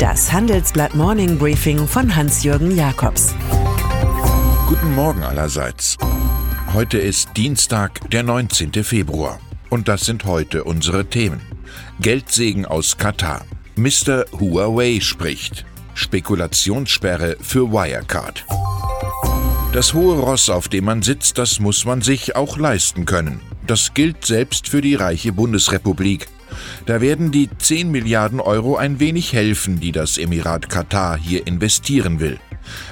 Das Handelsblatt Morning Briefing von Hans-Jürgen Jakobs. Guten Morgen allerseits. Heute ist Dienstag, der 19. Februar. Und das sind heute unsere Themen. Geldsegen aus Katar. Mr. Huawei spricht. Spekulationssperre für Wirecard. Das hohe Ross, auf dem man sitzt, das muss man sich auch leisten können. Das gilt selbst für die reiche Bundesrepublik. Da werden die 10 Milliarden Euro ein wenig helfen, die das Emirat Katar hier investieren will.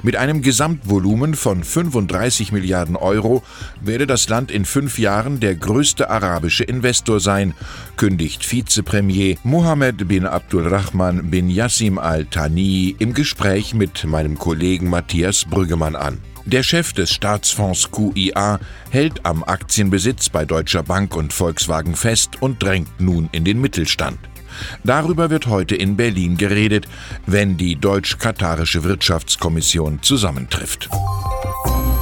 Mit einem Gesamtvolumen von 35 Milliarden Euro werde das Land in fünf Jahren der größte arabische Investor sein, kündigt Vizepremier Mohammed bin Abdulrahman bin Yassim al-Thani im Gespräch mit meinem Kollegen Matthias Brüggemann an. Der Chef des Staatsfonds QIA hält am Aktienbesitz bei Deutscher Bank und Volkswagen fest und drängt nun in den Mittelstand. Darüber wird heute in Berlin geredet, wenn die deutsch-katarische Wirtschaftskommission zusammentrifft.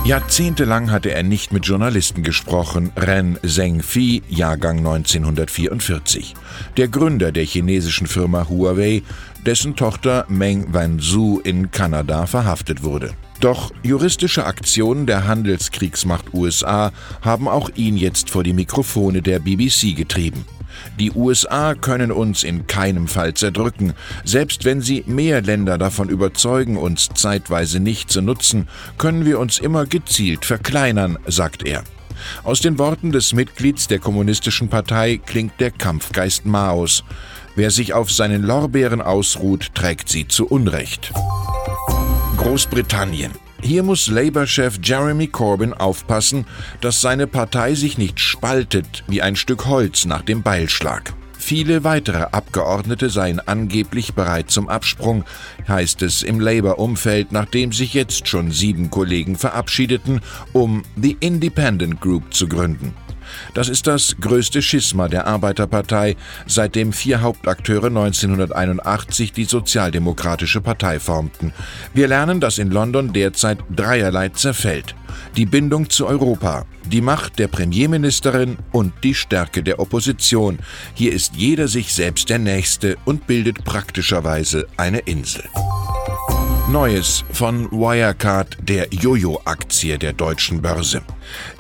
Jahrzehntelang hatte er nicht mit Journalisten gesprochen. Ren Zhengfi, Jahrgang 1944. Der Gründer der chinesischen Firma Huawei, dessen Tochter Meng Wanzhou in Kanada verhaftet wurde. Doch juristische Aktionen der Handelskriegsmacht USA haben auch ihn jetzt vor die Mikrofone der BBC getrieben. Die USA können uns in keinem Fall zerdrücken, selbst wenn sie mehr Länder davon überzeugen, uns zeitweise nicht zu nutzen, können wir uns immer gezielt verkleinern, sagt er. Aus den Worten des Mitglieds der Kommunistischen Partei klingt der Kampfgeist Maos. Wer sich auf seinen Lorbeeren ausruht, trägt sie zu Unrecht. Großbritannien. Hier muss Labour-Chef Jeremy Corbyn aufpassen, dass seine Partei sich nicht spaltet wie ein Stück Holz nach dem Beilschlag. Viele weitere Abgeordnete seien angeblich bereit zum Absprung, heißt es im Labour-Umfeld, nachdem sich jetzt schon sieben Kollegen verabschiedeten, um The Independent Group zu gründen. Das ist das größte Schisma der Arbeiterpartei, seitdem vier Hauptakteure 1981 die Sozialdemokratische Partei formten. Wir lernen, dass in London derzeit dreierlei zerfällt. Die Bindung zu Europa, die Macht der Premierministerin und die Stärke der Opposition. Hier ist jeder sich selbst der Nächste und bildet praktischerweise eine Insel. Neues von Wirecard, der Jojo-Aktie der deutschen Börse.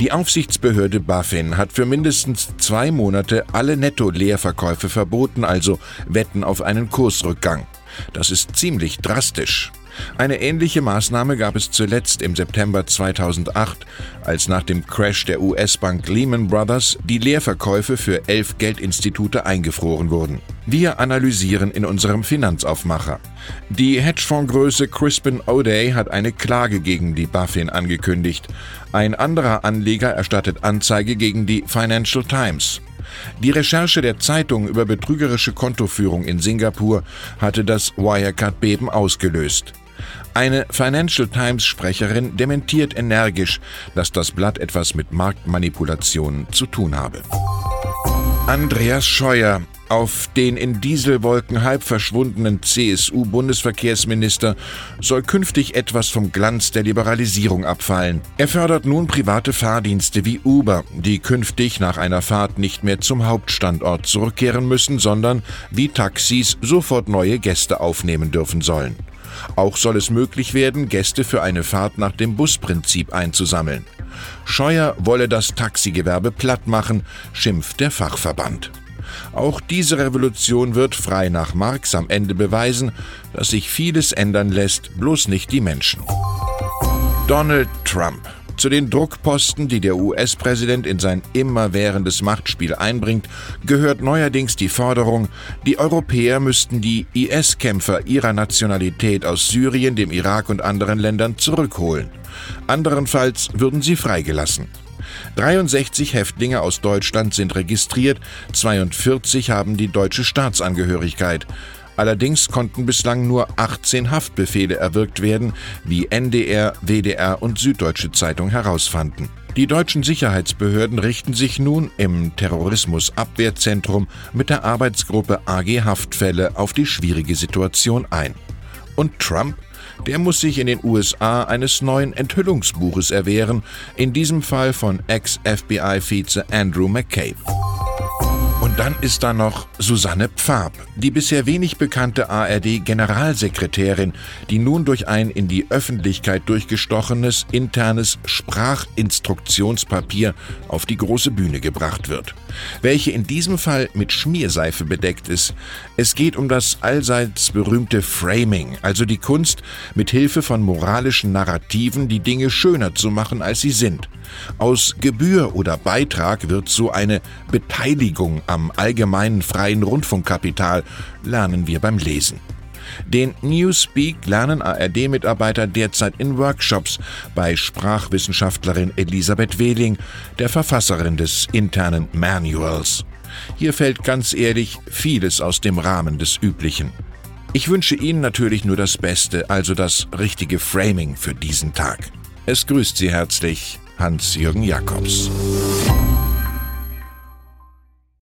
Die Aufsichtsbehörde BaFin hat für mindestens zwei Monate alle Netto-Leerverkäufe verboten, also Wetten auf einen Kursrückgang. Das ist ziemlich drastisch. Eine ähnliche Maßnahme gab es zuletzt im September 2008, als nach dem Crash der US-Bank Lehman Brothers die Leerverkäufe für elf Geldinstitute eingefroren wurden. Wir analysieren in unserem Finanzaufmacher. Die Hedgefondsgröße Crispin O'Day hat eine Klage gegen die BaFin angekündigt. Ein anderer Anleger erstattet Anzeige gegen die Financial Times. Die Recherche der Zeitung über betrügerische Kontoführung in Singapur hatte das Wirecard-Beben ausgelöst. Eine Financial Times-Sprecherin dementiert energisch, dass das Blatt etwas mit Marktmanipulationen zu tun habe. Andreas Scheuer, auf den in Dieselwolken halb verschwundenen CSU-Bundesverkehrsminister soll künftig etwas vom Glanz der Liberalisierung abfallen. Er fördert nun private Fahrdienste wie Uber, die künftig nach einer Fahrt nicht mehr zum Hauptstandort zurückkehren müssen, sondern wie Taxis sofort neue Gäste aufnehmen dürfen sollen. Auch soll es möglich werden, Gäste für eine Fahrt nach dem Busprinzip einzusammeln. Scheuer wolle das Taxigewerbe platt machen, schimpft der Fachverband. Auch diese Revolution wird frei nach Marx am Ende beweisen, dass sich vieles ändern lässt, bloß nicht die Menschen. Donald Trump zu den Druckposten, die der US-Präsident in sein immerwährendes Machtspiel einbringt, gehört neuerdings die Forderung, die Europäer müssten die IS-Kämpfer ihrer Nationalität aus Syrien, dem Irak und anderen Ländern zurückholen. Anderenfalls würden sie freigelassen. 63 Häftlinge aus Deutschland sind registriert, 42 haben die deutsche Staatsangehörigkeit. Allerdings konnten bislang nur 18 Haftbefehle erwirkt werden, wie NDR, WDR und Süddeutsche Zeitung herausfanden. Die deutschen Sicherheitsbehörden richten sich nun im Terrorismusabwehrzentrum mit der Arbeitsgruppe AG Haftfälle auf die schwierige Situation ein. Und Trump? Der muss sich in den USA eines neuen Enthüllungsbuches erwehren, in diesem Fall von Ex-FBI-Vize Andrew McCabe. Dann ist da noch Susanne Pfab, die bisher wenig bekannte ARD-Generalsekretärin, die nun durch ein in die Öffentlichkeit durchgestochenes internes Sprachinstruktionspapier auf die große Bühne gebracht wird, welche in diesem Fall mit Schmierseife bedeckt ist. Es geht um das allseits berühmte Framing, also die Kunst, mit Hilfe von moralischen Narrativen die Dinge schöner zu machen, als sie sind. Aus Gebühr oder Beitrag wird so eine Beteiligung am allgemeinen freien Rundfunkkapital, lernen wir beim Lesen. Den Newspeak lernen ARD-Mitarbeiter derzeit in Workshops bei Sprachwissenschaftlerin Elisabeth Wehling, der Verfasserin des internen Manuals. Hier fällt ganz ehrlich vieles aus dem Rahmen des Üblichen. Ich wünsche Ihnen natürlich nur das Beste, also das richtige Framing für diesen Tag. Es grüßt Sie herzlich Hans-Jürgen Jakobs.